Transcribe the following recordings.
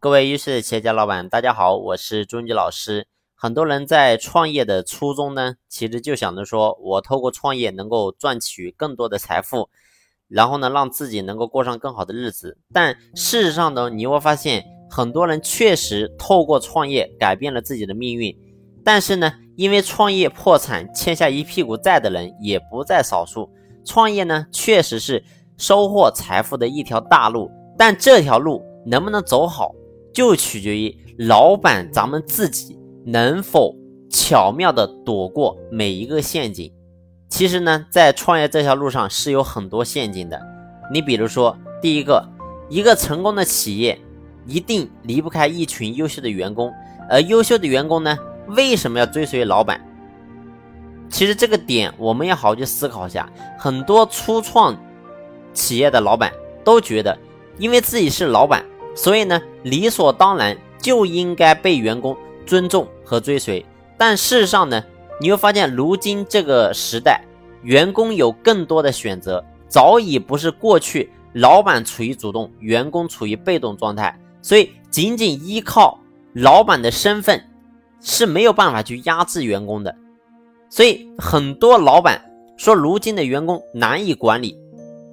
各位优秀的企业家老板，大家好，我是朱军老师。很多人在创业的初衷呢，其实就想着说我透过创业能够赚取更多的财富，然后呢，让自己能够过上更好的日子。但事实上呢，你会发现很多人确实透过创业改变了自己的命运，但是呢，因为创业破产欠下一屁股债的人也不在少数。创业呢，确实是收获财富的一条大路，但这条路能不能走好，就取决于老板咱们自己。能否巧妙的躲过每一个陷阱？其实呢，在创业这条路上是有很多陷阱的。你比如说，第一个，一个成功的企业一定离不开一群优秀的员工，而优秀的员工呢，为什么要追随老板？其实这个点我们要好好去思考一下。很多初创企业的老板都觉得，因为自己是老板，所以呢，理所当然就应该被员工。尊重和追随，但事实上呢，你会发现，如今这个时代，员工有更多的选择，早已不是过去老板处于主动，员工处于被动状态。所以，仅仅依靠老板的身份是没有办法去压制员工的。所以，很多老板说，如今的员工难以管理，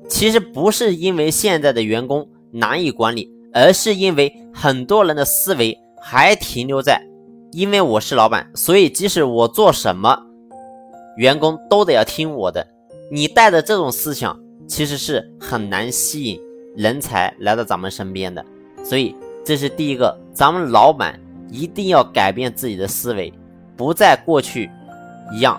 其实不是因为现在的员工难以管理，而是因为很多人的思维还停留在。因为我是老板，所以即使我做什么，员工都得要听我的。你带着这种思想，其实是很难吸引人才来到咱们身边的。所以这是第一个，咱们老板一定要改变自己的思维，不再过去一样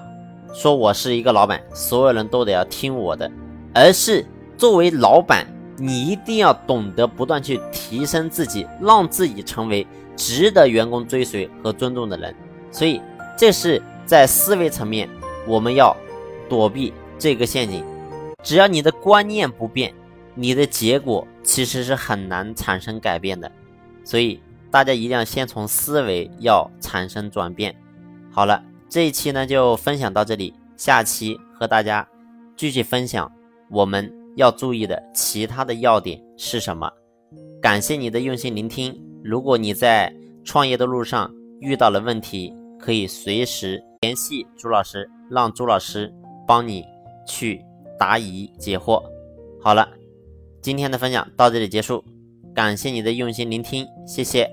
说我是一个老板，所有人都得要听我的，而是作为老板，你一定要懂得不断去提升自己，让自己成为。值得员工追随和尊重的人，所以这是在思维层面，我们要躲避这个陷阱。只要你的观念不变，你的结果其实是很难产生改变的。所以大家一定要先从思维要产生转变。好了，这一期呢就分享到这里，下期和大家继续分享我们要注意的其他的要点是什么。感谢你的用心聆听。如果你在创业的路上遇到了问题，可以随时联系朱老师，让朱老师帮你去答疑解惑。好了，今天的分享到这里结束，感谢你的用心聆听，谢谢。